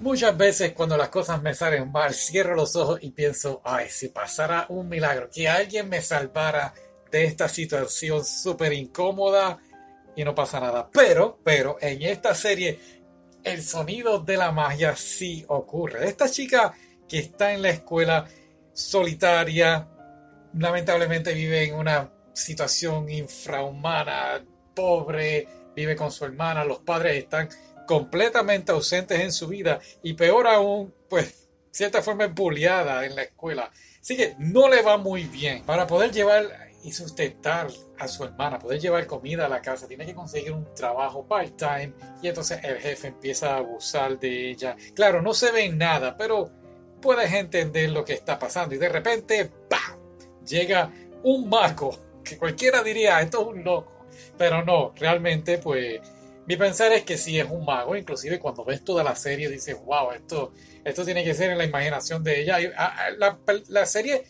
Muchas veces cuando las cosas me salen mal, cierro los ojos y pienso, ay, si pasara un milagro, que alguien me salvara de esta situación súper incómoda y no pasa nada. Pero, pero, en esta serie, el sonido de la magia sí ocurre. Esta chica que está en la escuela solitaria, lamentablemente vive en una situación infrahumana, pobre, vive con su hermana, los padres están completamente ausentes en su vida y peor aún, pues, cierta forma es bulliada en la escuela. Así que no le va muy bien. Para poder llevar y sustentar a su hermana, poder llevar comida a la casa, tiene que conseguir un trabajo part-time y entonces el jefe empieza a abusar de ella. Claro, no se ve nada, pero puedes entender lo que está pasando y de repente, ¡pam! Llega un mago que cualquiera diría, esto es un loco, pero no, realmente pues mi pensar es que sí es un mago, inclusive cuando ves toda la serie dices, wow, esto, esto tiene que ser en la imaginación de ella. Ah, ah, la, serie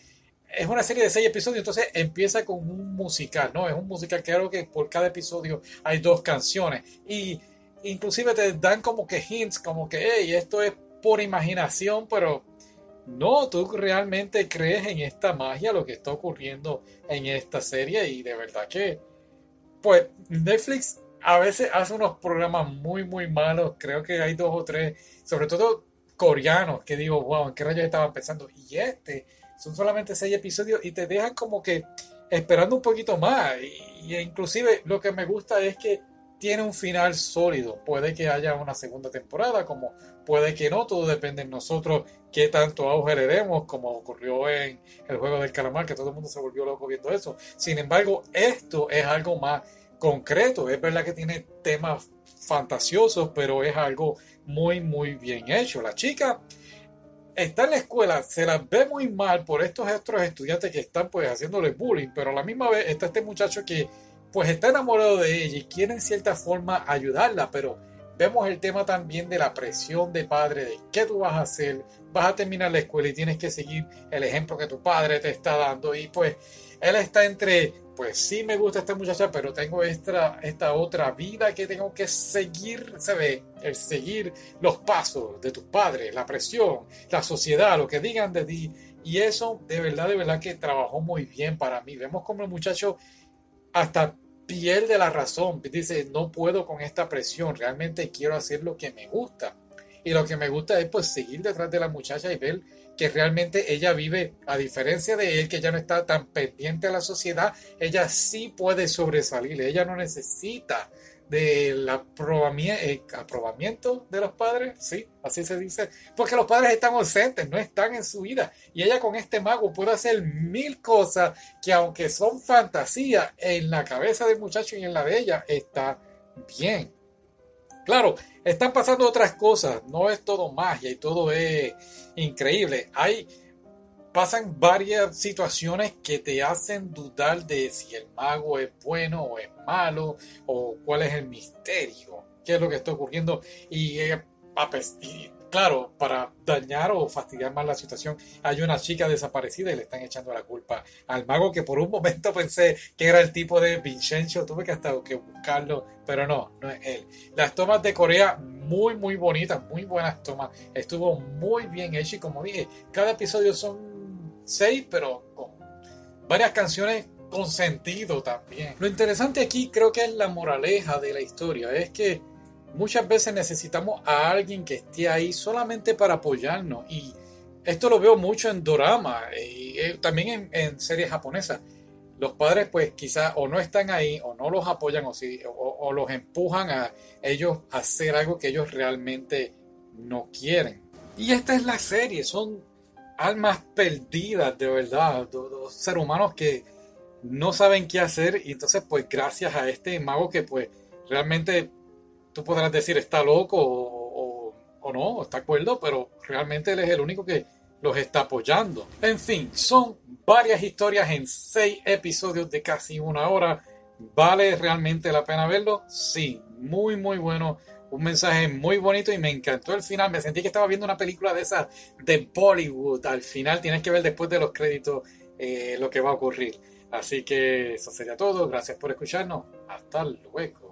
es una serie de seis episodios, entonces empieza con un musical, ¿no? Es un musical creo que por cada episodio hay dos canciones y inclusive te dan como que hints, como que, hey, esto es por imaginación, pero no, tú realmente crees en esta magia, lo que está ocurriendo en esta serie y de verdad que, pues Netflix a veces hace unos programas muy, muy malos. Creo que hay dos o tres, sobre todo coreanos, que digo, wow, ¿en qué rayos estaba pensando? Y este, son solamente seis episodios y te dejan como que esperando un poquito más. Y, inclusive lo que me gusta es que tiene un final sólido. Puede que haya una segunda temporada, como puede que no, todo depende de nosotros qué tanto auge le como ocurrió en el juego del calamar, que todo el mundo se volvió loco viendo eso. Sin embargo, esto es algo más concreto. Es verdad que tiene temas fantasiosos, pero es algo muy, muy bien hecho. La chica está en la escuela, se la ve muy mal por estos otros estudiantes que están pues haciéndole bullying, pero a la misma vez está este muchacho que pues está enamorado de ella y quiere en cierta forma ayudarla, pero vemos el tema también de la presión de padre, de qué tú vas a hacer, vas a terminar la escuela y tienes que seguir el ejemplo que tu padre te está dando y pues él está entre pues sí me gusta esta muchacha, pero tengo esta, esta otra vida que tengo que seguir, se ve, el seguir los pasos de tus padres, la presión, la sociedad, lo que digan de ti. Y eso de verdad, de verdad que trabajó muy bien para mí. Vemos como el muchacho hasta pierde la razón, dice, no puedo con esta presión, realmente quiero hacer lo que me gusta. Y lo que me gusta es pues seguir detrás de la muchacha y ver que realmente ella vive, a diferencia de él, que ya no está tan pendiente a la sociedad, ella sí puede sobresalir, ella no necesita del eh, aprobamiento de los padres, sí, así se dice, porque los padres están ausentes, no están en su vida, y ella con este mago puede hacer mil cosas que aunque son fantasías, en la cabeza del muchacho y en la de ella está bien. Claro, están pasando otras cosas, no es todo magia y todo es increíble. Hay pasan varias situaciones que te hacen dudar de si el mago es bueno o es malo o cuál es el misterio, qué es lo que está ocurriendo y, eh, y claro, para dañar o fastidiar más la situación, hay una chica desaparecida y le están echando la culpa al mago que por un momento pensé que era el tipo de Vincenzo, tuve que hasta que buscarlo, pero no, no es él. Las tomas de Corea muy, muy bonitas, muy buenas tomas, estuvo muy bien hecho y como dije, cada episodio son seis, pero con varias canciones con sentido también. Lo interesante aquí creo que es la moraleja de la historia, es que muchas veces necesitamos a alguien que esté ahí solamente para apoyarnos. Y esto lo veo mucho en dorama y eh, también en, series japonesas. Los padres pues quizás o no están ahí o no los apoyan o, si, o, los empujan a ellos a hacer algo que ellos realmente no quieren. Y esta es la serie, son almas perdidas de verdad, dos seres humanos que no saben qué hacer y entonces pues gracias a este mago que pues realmente tú podrás decir está loco o, o, no, está acuerdo, pero realmente él es el único que los está apoyando. En fin, son varias historias en seis episodios de casi una hora. ¿Vale realmente la pena verlo? Sí, muy, muy bueno. Un mensaje muy bonito y me encantó el final. Me sentí que estaba viendo una película de esas de Bollywood. Al final tienes que ver después de los créditos eh, lo que va a ocurrir. Así que eso sería todo. Gracias por escucharnos. Hasta luego.